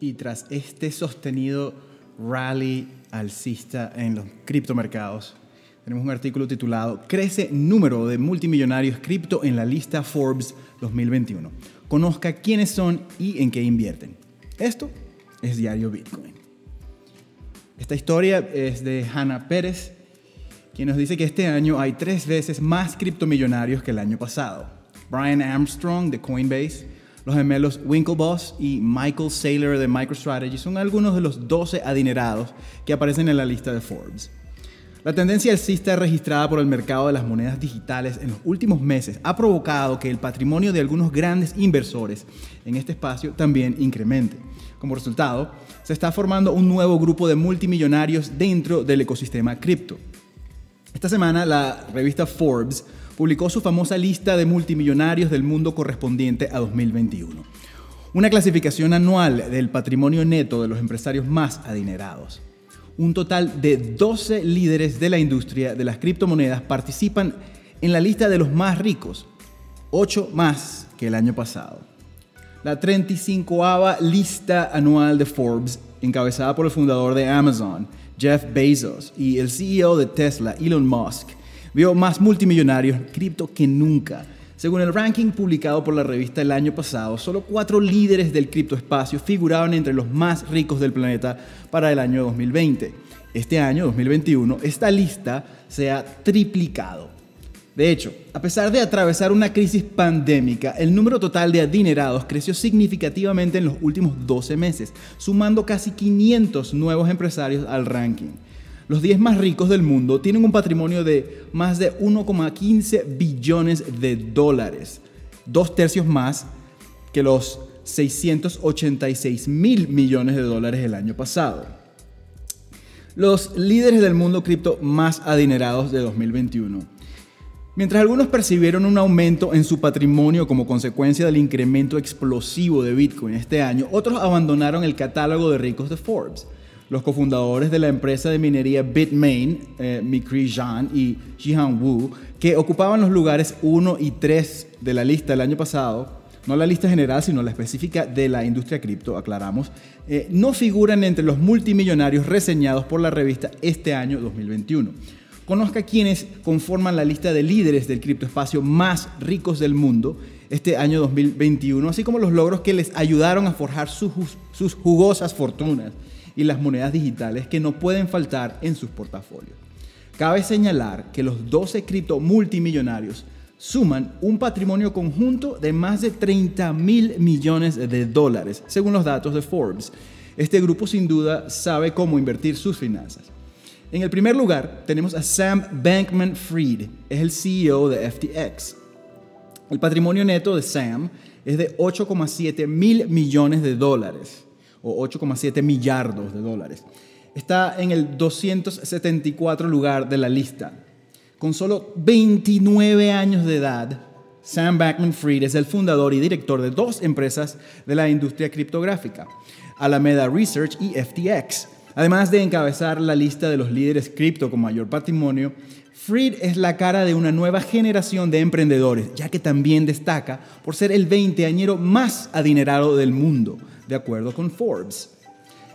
Y tras este sostenido rally alcista en los criptomercados, tenemos un artículo titulado Crece número de multimillonarios cripto en la lista Forbes 2021. Conozca quiénes son y en qué invierten. Esto es Diario Bitcoin. Esta historia es de Hannah Pérez, quien nos dice que este año hay tres veces más criptomillonarios que el año pasado. Brian Armstrong de Coinbase, los gemelos Winklevoss y Michael Saylor de MicroStrategy son algunos de los 12 adinerados que aparecen en la lista de Forbes. La tendencia alcista registrada por el mercado de las monedas digitales en los últimos meses ha provocado que el patrimonio de algunos grandes inversores en este espacio también incremente. Como resultado, se está formando un nuevo grupo de multimillonarios dentro del ecosistema cripto. Esta semana la revista Forbes publicó su famosa lista de multimillonarios del mundo correspondiente a 2021. Una clasificación anual del patrimonio neto de los empresarios más adinerados. Un total de 12 líderes de la industria de las criptomonedas participan en la lista de los más ricos, 8 más que el año pasado la 35ava lista anual de Forbes, encabezada por el fundador de Amazon, Jeff Bezos, y el CEO de Tesla, Elon Musk, vio más multimillonarios cripto que nunca. Según el ranking publicado por la revista el año pasado, solo cuatro líderes del criptoespacio figuraban entre los más ricos del planeta para el año 2020. Este año, 2021, esta lista se ha triplicado. De hecho, a pesar de atravesar una crisis pandémica, el número total de adinerados creció significativamente en los últimos 12 meses, sumando casi 500 nuevos empresarios al ranking. Los 10 más ricos del mundo tienen un patrimonio de más de 1,15 billones de dólares, dos tercios más que los 686 mil millones de dólares el año pasado. Los líderes del mundo cripto más adinerados de 2021 Mientras algunos percibieron un aumento en su patrimonio como consecuencia del incremento explosivo de Bitcoin este año, otros abandonaron el catálogo de ricos de Forbes. Los cofundadores de la empresa de minería Bitmain, eh, Mikri Zhan y Jihan Wu, que ocupaban los lugares 1 y 3 de la lista el año pasado, no la lista general, sino la específica de la industria cripto, aclaramos, eh, no figuran entre los multimillonarios reseñados por la revista este año 2021. Conozca quienes conforman la lista de líderes del criptoespacio más ricos del mundo este año 2021, así como los logros que les ayudaron a forjar sus, sus jugosas fortunas y las monedas digitales que no pueden faltar en sus portafolios. Cabe señalar que los 12 cripto multimillonarios suman un patrimonio conjunto de más de 30 mil millones de dólares, según los datos de Forbes. Este grupo sin duda sabe cómo invertir sus finanzas. En el primer lugar tenemos a Sam Bankman Fried, es el CEO de FTX. El patrimonio neto de Sam es de 8,7 mil millones de dólares, o 8,7 millardos de dólares. Está en el 274 lugar de la lista. Con solo 29 años de edad, Sam Bankman Fried es el fundador y director de dos empresas de la industria criptográfica, Alameda Research y FTX Además de encabezar la lista de los líderes cripto con mayor patrimonio, Fried es la cara de una nueva generación de emprendedores, ya que también destaca por ser el veinteañero más adinerado del mundo, de acuerdo con Forbes.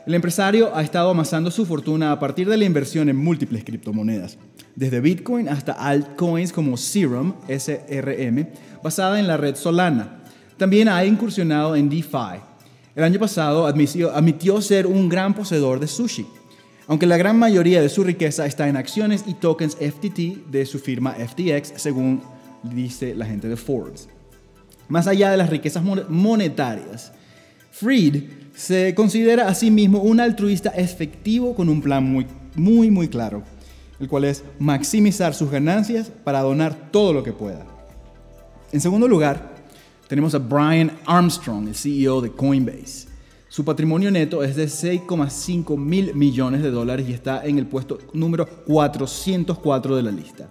El empresario ha estado amasando su fortuna a partir de la inversión en múltiples criptomonedas, desde Bitcoin hasta altcoins como Serum, SRM, basada en la red Solana. También ha incursionado en DeFi, el año pasado admitió, ser un gran poseedor de sushi, aunque la gran mayoría de su riqueza está en acciones y tokens FTT de su firma FTX, según dice la gente de Forbes. Más allá de las riquezas monetarias, Freed se considera a sí mismo un altruista efectivo con un plan muy, muy, muy claro, el cual es maximizar sus ganancias para donar todo lo que pueda. En segundo lugar, tenemos a Brian Armstrong, el CEO de Coinbase. Su patrimonio neto es de 6,5 mil millones de dólares y está en el puesto número 404 de la lista.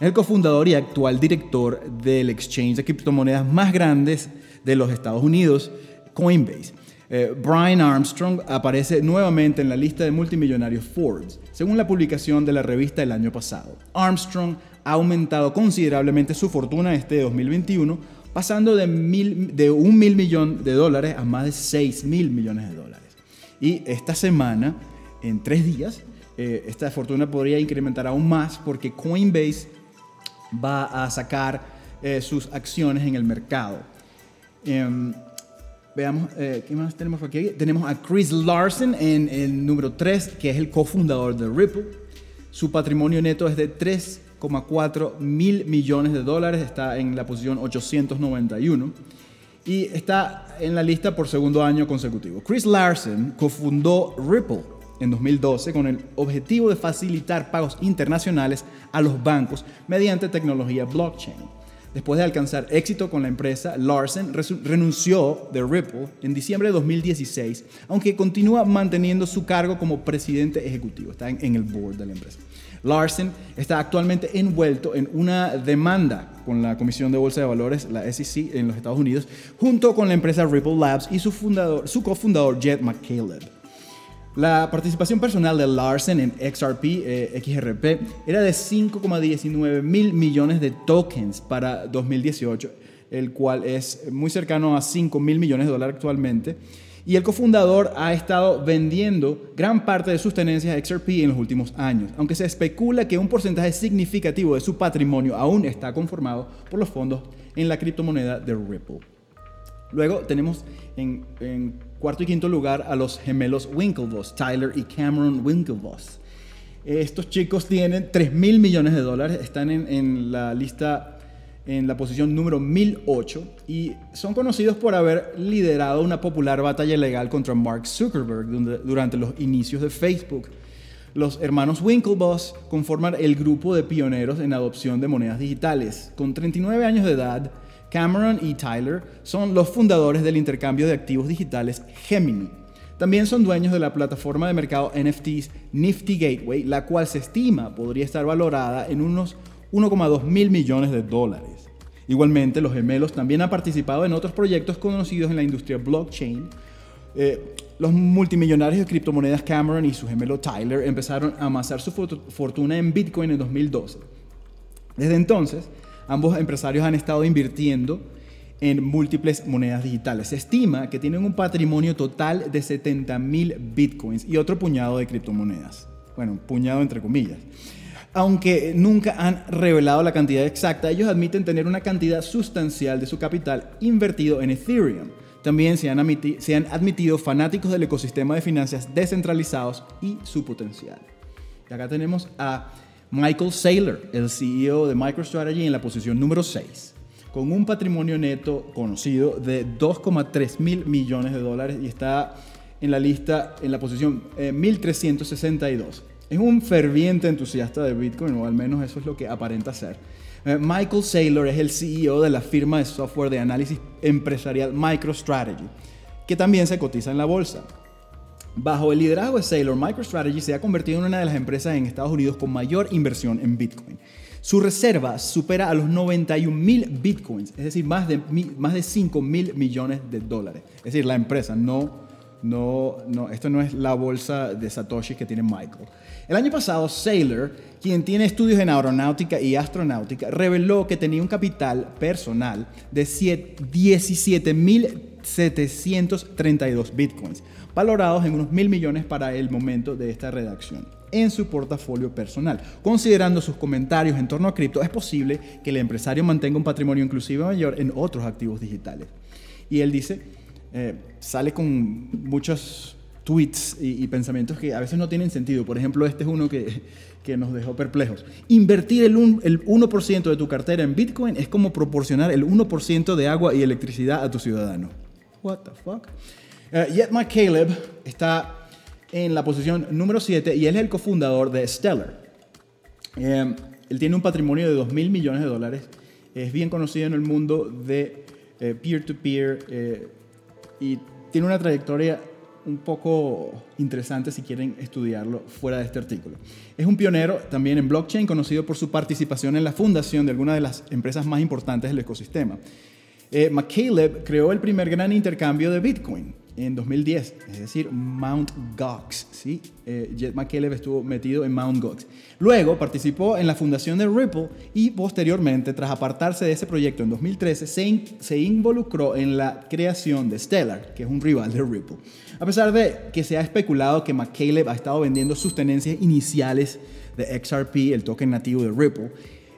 Es el cofundador y actual director del exchange de criptomonedas más grandes de los Estados Unidos, Coinbase. Eh, Brian Armstrong aparece nuevamente en la lista de multimillonarios Forbes, según la publicación de la revista el año pasado. Armstrong ha aumentado considerablemente su fortuna este 2021 pasando de, mil, un mil millón de dólares a más de seis mil millones de dólares. Y esta semana, en tres días, eh, esta fortuna podría incrementar aún más porque Coinbase va a sacar eh, sus acciones en el mercado. Em, veamos, eh, ¿qué más tenemos aquí? Tenemos a Chris Larsen en el número 3, que es el cofundador de Ripple. Su patrimonio neto es de 3,4 mil millones de dólares, está en la posición 891 y está en la lista por segundo año consecutivo. Chris Larsen cofundó Ripple en 2012 con el objetivo de facilitar pagos internacionales a los bancos mediante tecnología blockchain. Después de alcanzar éxito con la empresa, Larsen renunció de Ripple en diciembre de 2016, aunque continúa manteniendo su cargo como presidente ejecutivo, está en, el board de la empresa. Larsen está actualmente envuelto en una demanda con la Comisión de Bolsa de Valores, la SEC, en los Estados Unidos, junto con la empresa Ripple Labs y su, fundador, su cofundador Jed McCaleb. La participación personal de Larsen en XRP, eh, era de 5,19 mil millones de tokens para 2018, el cual es muy cercano a 5 mil millones de dólares actualmente. Y el cofundador ha estado vendiendo gran parte de sus tenencias XRP en los últimos años, aunque se especula que un porcentaje significativo de su patrimonio aún está conformado por los fondos en la criptomoneda de Ripple. Luego tenemos en, cuarto y quinto lugar a los gemelos Winklevoss, Tyler y Cameron Winklevoss. Estos chicos tienen 3 mil millones de dólares, están en, la lista, en la posición número 1008 y son conocidos por haber liderado una popular batalla legal contra Mark Zuckerberg durante los inicios de Facebook. Los hermanos Winklevoss conforman el grupo de pioneros en adopción de monedas digitales. Con 39 años de edad, Cameron y Tyler son los fundadores del intercambio de activos digitales Gemini. También son dueños de la plataforma de mercado NFTs Nifty Gateway, la cual se estima podría estar valorada en unos 1,2 mil millones de dólares. Igualmente, los gemelos también han participado en otros proyectos conocidos en la industria blockchain. Eh, los multimillonarios de criptomonedas Cameron y su gemelo Tyler empezaron a amasar su fortuna en Bitcoin en 2012. Desde entonces, Ambos empresarios han estado invirtiendo en múltiples monedas digitales. Se estima que tienen un patrimonio total de 70 mil bitcoins y otro puñado de criptomonedas. Bueno, puñado entre comillas. Aunque nunca han revelado la cantidad exacta, ellos admiten tener una cantidad sustancial de su capital invertido en Ethereum. También se han, se han admitido fanáticos del ecosistema de finanzas descentralizados y su potencial. Y acá tenemos a Michael Saylor, el CEO de MicroStrategy, en la posición número 6, con un patrimonio neto conocido de 2,3 mil millones de dólares y está en la lista en la posición 1362. Eh, es un ferviente entusiasta de Bitcoin, o al menos eso es lo que aparenta ser. Eh, Michael Saylor es el CEO de la firma de software de análisis empresarial MicroStrategy, que también se cotiza en la bolsa. Bajo el liderazgo de Sailor, MicroStrategy se ha convertido en una de las empresas en Estados Unidos con mayor inversión en Bitcoin. Su reserva supera a los 91 mil Bitcoins, es decir, más de, más de 5 mil millones de dólares. Es decir, la empresa, no, no, no, esto no es la bolsa de Satoshi que tiene Michael. El año pasado, Sailor, quien tiene estudios en aeronáutica y astronáutica, reveló que tenía un capital personal de 17.732 bitcoins, valorados en unos mil millones para el momento de esta redacción en su portafolio personal. Considerando sus comentarios en torno a cripto, es posible que el empresario mantenga un patrimonio inclusive mayor en otros activos digitales. Y él dice, eh, sale con muchos tweets y, pensamientos que a veces no tienen sentido. Por ejemplo, este es uno que, que nos dejó perplejos. Invertir el, el 1% de tu cartera en Bitcoin es como proporcionar el 1% de agua y electricidad a tu ciudadano. What the fuck? Uh, Yet McCaleb está en la posición número 7 y él es el cofundador de Stellar. Eh, él tiene un patrimonio de 2 mil millones de dólares. Es bien conocido en el mundo de eh, peer-to-peer eh, y tiene una trayectoria un poco interesante si quieren estudiarlo fuera de este artículo. Es un pionero también en blockchain, conocido por su participación en la fundación de algunas de las empresas más importantes del ecosistema. McCaleb creó el primer gran intercambio de Bitcoin, en 2010, es decir, Mount Gox. ¿sí? Eh, Jet McCaleb estuvo metido en Mount Gox. Luego participó en la fundación de Ripple y posteriormente, tras apartarse de ese proyecto en 2013, se, se involucró en la creación de Stellar, que es un rival de Ripple. A pesar de que se ha especulado que McCaleb ha estado vendiendo sus tenencias iniciales de XRP, el token nativo de Ripple,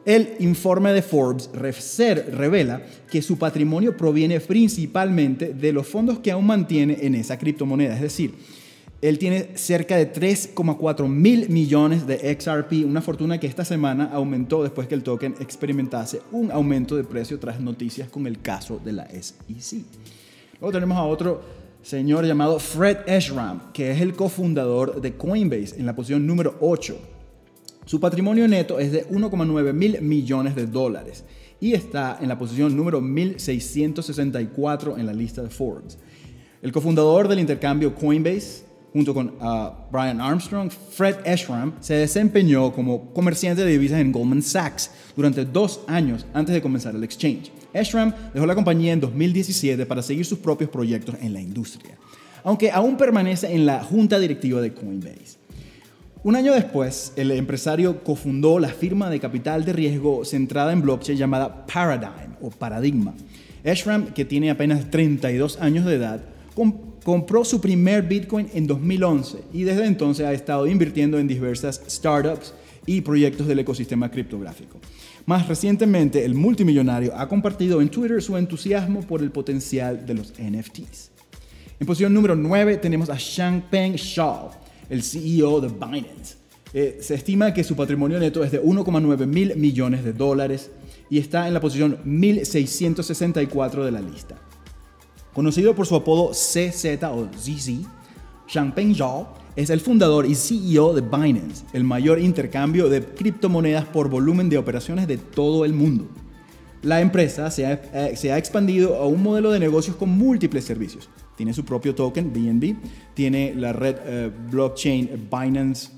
el informe de Forbes revela que su patrimonio proviene principalmente de los fondos que aún mantiene en esa criptomoneda. Es decir, él tiene cerca de 3,4 mil millones de XRP, una fortuna que esta semana aumentó después que el token experimentase un aumento de precio tras noticias con el caso de la SEC. Luego tenemos a otro señor llamado Fred Eshram, que es el cofundador de Coinbase en la posición número 8 su patrimonio neto es de 1,9 mil millones de dólares y está en la posición número 1664 en la lista de Forbes. El cofundador del intercambio Coinbase, junto con uh, Brian Armstrong, Fred Eshram, se desempeñó como comerciante de divisas en Goldman Sachs durante dos años antes de comenzar el exchange. Eshram dejó la compañía en 2017 para seguir sus propios proyectos en la industria, aunque aún permanece en la junta directiva de Coinbase. Un año después, el empresario cofundó la firma de capital de riesgo centrada en blockchain llamada Paradigm o Paradigma. Ashram, que tiene apenas 32 años de edad, compró su primer Bitcoin en 2011 y desde entonces ha estado invirtiendo en diversas startups y proyectos del ecosistema criptográfico. Más recientemente, el multimillonario ha compartido en Twitter su entusiasmo por el potencial de los NFTs. En posición número 9 tenemos a Changpeng Shao, el CEO de Binance. Eh, se estima que su patrimonio neto es de 1,9 mil millones de dólares y está en la posición 1664 de la lista. Conocido por su apodo CZ o ZZ, Changpeng Zhao es el fundador y CEO de Binance, el mayor intercambio de criptomonedas por volumen de operaciones de todo el mundo. La empresa se ha, eh, se ha expandido a un modelo de negocios con múltiples servicios, tiene su propio token, BNB, tiene la red eh, blockchain Binance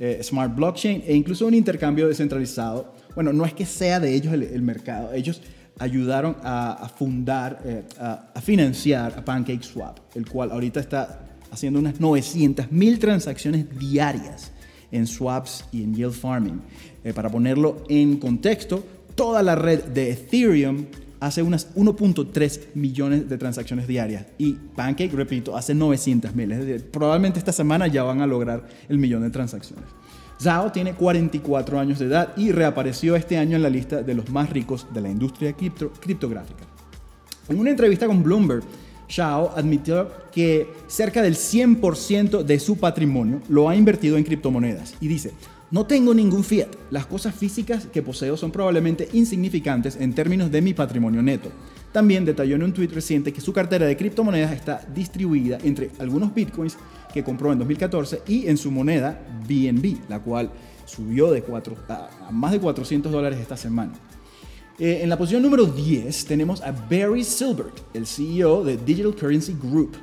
eh, Smart Blockchain e incluso un intercambio descentralizado. Bueno, no es que sea de ellos el, mercado, ellos ayudaron a, fundar, eh, a, financiar a PancakeSwap, el cual ahorita está haciendo unas 900 mil transacciones diarias en swaps y en yield farming. para ponerlo en contexto, toda la red de Ethereum hace unas 1.3 millones de transacciones diarias y Pancake, repito, hace 900 mil. Es decir, probablemente esta semana ya van a lograr el millón de transacciones. Zhao tiene 44 años de edad y reapareció este año en la lista de los más ricos de la industria criptográfica. En una entrevista con Bloomberg, Zhao admitió que cerca del 100% de su patrimonio lo ha invertido en criptomonedas y dice, no tengo ningún fiat. Las cosas físicas que poseo son probablemente insignificantes en términos de mi patrimonio neto. También detalló en un tweet reciente que su cartera de criptomonedas está distribuida entre algunos bitcoins que compró en 2014 y en su moneda BNB, la cual subió de a, más de 400 dólares esta semana. Eh, en la posición número 10 tenemos a Barry Silbert, el CEO de Digital Currency Group,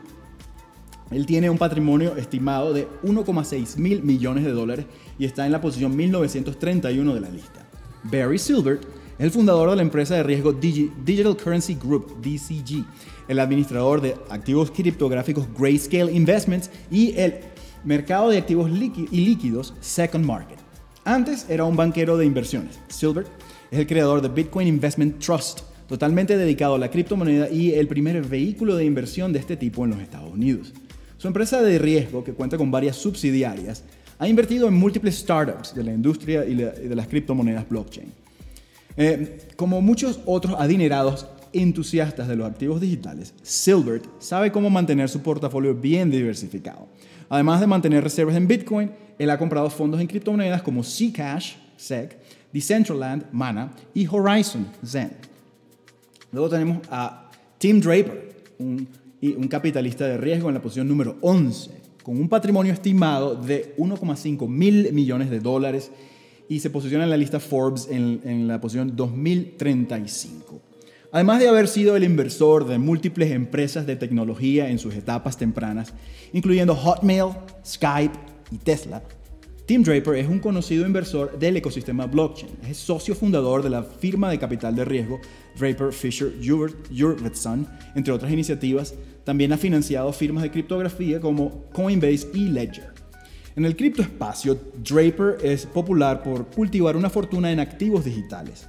él tiene un patrimonio estimado de 1,6 mil millones de dólares y está en la posición 1931 de la lista. Barry Silbert es el fundador de la empresa de riesgo Digital Currency Group, DCG, el administrador de activos criptográficos Grayscale Investments y el mercado de activos y líquidos Second Market. Antes era un banquero de inversiones. Silbert es el creador de Bitcoin Investment Trust, totalmente dedicado a la criptomoneda y el primer vehículo de inversión de este tipo en los Estados Unidos. Su empresa de riesgo, que cuenta con varias subsidiarias, ha invertido en múltiples startups de la industria y de las criptomonedas blockchain. Eh, como muchos otros adinerados entusiastas de los activos digitales, Silbert sabe cómo mantener su portafolio bien diversificado. Además de mantener reservas en Bitcoin, él ha comprado fondos en criptomonedas como Zcash, SEC, Decentraland, Mana y Horizon, Zen. Luego tenemos a Tim Draper, un un capitalista de riesgo en la posición número 11, con un patrimonio estimado de 1,5 mil millones de dólares y se posiciona en la lista Forbes en, en la posición 2035. Además de haber sido el inversor de múltiples empresas de tecnología en sus etapas tempranas, incluyendo Hotmail, Skype y Tesla, Tim Draper es un conocido inversor del ecosistema blockchain. Es socio fundador de la firma de capital de riesgo Draper Fisher Jurvetson, entre otras iniciativas. También ha financiado firmas de criptografía como Coinbase y Ledger. En el criptoespacio, Draper es popular por cultivar una fortuna en activos digitales,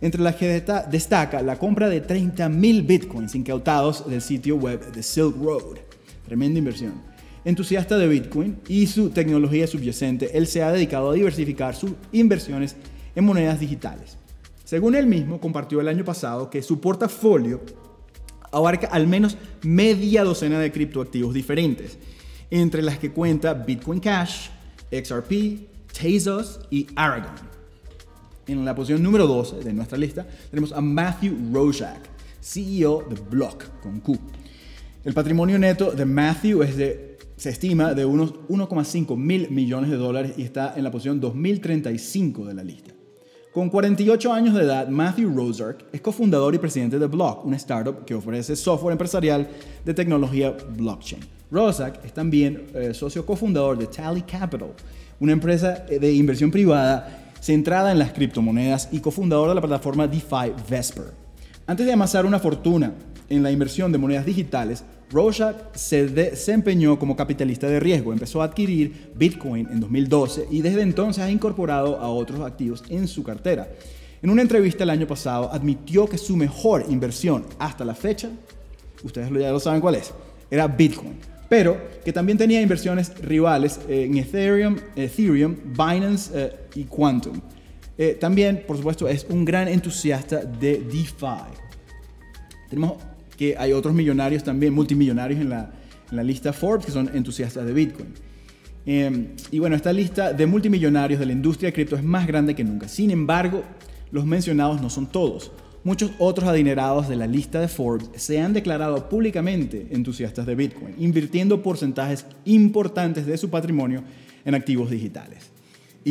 entre las que destaca la compra de 30.000 bitcoins incautados del sitio web de Silk Road. Tremenda inversión entusiasta de Bitcoin y su tecnología subyacente, él se ha dedicado a diversificar sus inversiones en monedas digitales. Según él mismo, compartió el año pasado que su portafolio abarca al menos media docena de criptoactivos diferentes, entre las que cuenta Bitcoin Cash, XRP, Tezos y Aragon. En la posición número 12 de nuestra lista tenemos a Matthew Rojak, CEO de Block con Q. El patrimonio neto de Matthew es de se estima de unos 1,5 mil millones de dólares y está en la posición 2035 de la lista. Con 48 años de edad, Matthew Rosark es cofundador y presidente de Block, una startup que ofrece software empresarial de tecnología blockchain. Rosark es también eh, socio cofundador de Tally Capital, una empresa de inversión privada centrada en las criptomonedas y cofundador de la plataforma DeFi Vesper. Antes de amasar una fortuna en la inversión de monedas digitales, Rorschach se desempeñó como capitalista de riesgo, empezó a adquirir Bitcoin en 2012 y desde entonces ha incorporado a otros activos en su cartera. En una entrevista el año pasado admitió que su mejor inversión hasta la fecha, ustedes ya lo saben cuál es, era Bitcoin, pero que también tenía inversiones rivales en Ethereum, Ethereum Binance eh, y Quantum. Eh, también, por supuesto, es un gran entusiasta de DeFi. Tenemos que hay otros millonarios también, multimillonarios en la, lista Forbes, que son entusiastas de Bitcoin. Em, y bueno, esta lista de multimillonarios de la industria de cripto es más grande que nunca. Sin embargo, los mencionados no son todos. Muchos otros adinerados de la lista de Forbes se han declarado públicamente entusiastas de Bitcoin, invirtiendo porcentajes importantes de su patrimonio en activos digitales.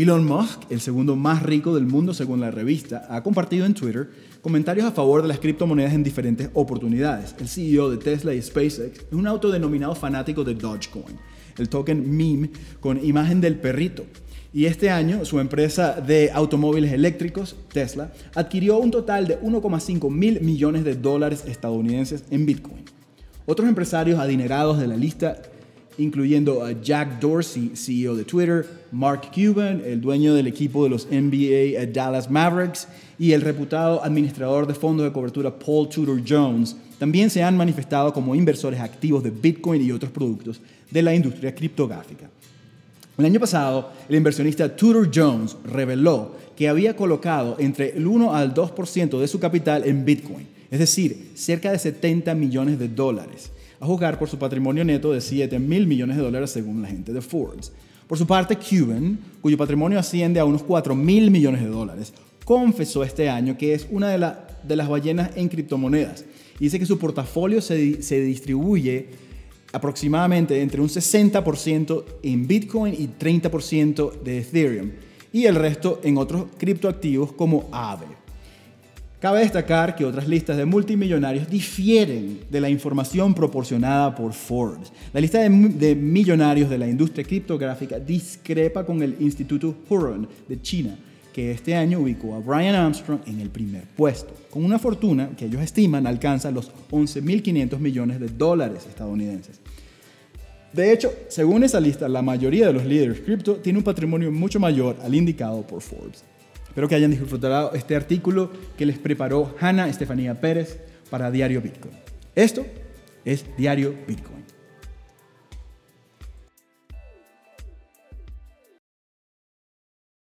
Elon Musk, el segundo más rico del mundo según la revista, ha compartido en Twitter comentarios a favor de las criptomonedas en diferentes oportunidades. El CEO de Tesla y SpaceX es un autodenominado fanático de Dogecoin, el token meme con imagen del perrito. Y este año su empresa de automóviles eléctricos, Tesla, adquirió un total de 1,5 mil millones de dólares estadounidenses en Bitcoin. Otros empresarios adinerados de la lista incluyendo a Jack Dorsey, CEO de Twitter, Mark Cuban, el dueño del equipo de los NBA Dallas Mavericks, y el reputado administrador de fondos de cobertura Paul Tudor Jones, también se han manifestado como inversores activos de Bitcoin y otros productos de la industria criptográfica. El año pasado, el inversionista Tudor Jones reveló que había colocado entre el 1 al 2% de su capital en Bitcoin, es decir, cerca de 70 millones de dólares a juzgar por su patrimonio neto de 7 mil millones de dólares según la gente de Forbes. Por su parte, Cuban, cuyo patrimonio asciende a unos 4 mil millones de dólares, confesó este año que es una de, de las ballenas en criptomonedas y dice que su portafolio se, se distribuye aproximadamente entre un 60% en Bitcoin y 30% de Ethereum y el resto en otros criptoactivos como Aave. Cabe destacar que otras listas de multimillonarios difieren de la información proporcionada por Forbes. La lista de, millonarios de la industria criptográfica discrepa con el Instituto Hurun de China, que este año ubicó a Brian Armstrong en el primer puesto, con una fortuna que ellos estiman alcanza los 11.500 millones de dólares estadounidenses. De hecho, según esa lista, la mayoría de los líderes cripto tiene un patrimonio mucho mayor al indicado por Forbes. Espero que hayan disfrutado este artículo que les preparó Hanna Estefanía Pérez para Diario Bitcoin. Esto es Diario Bitcoin.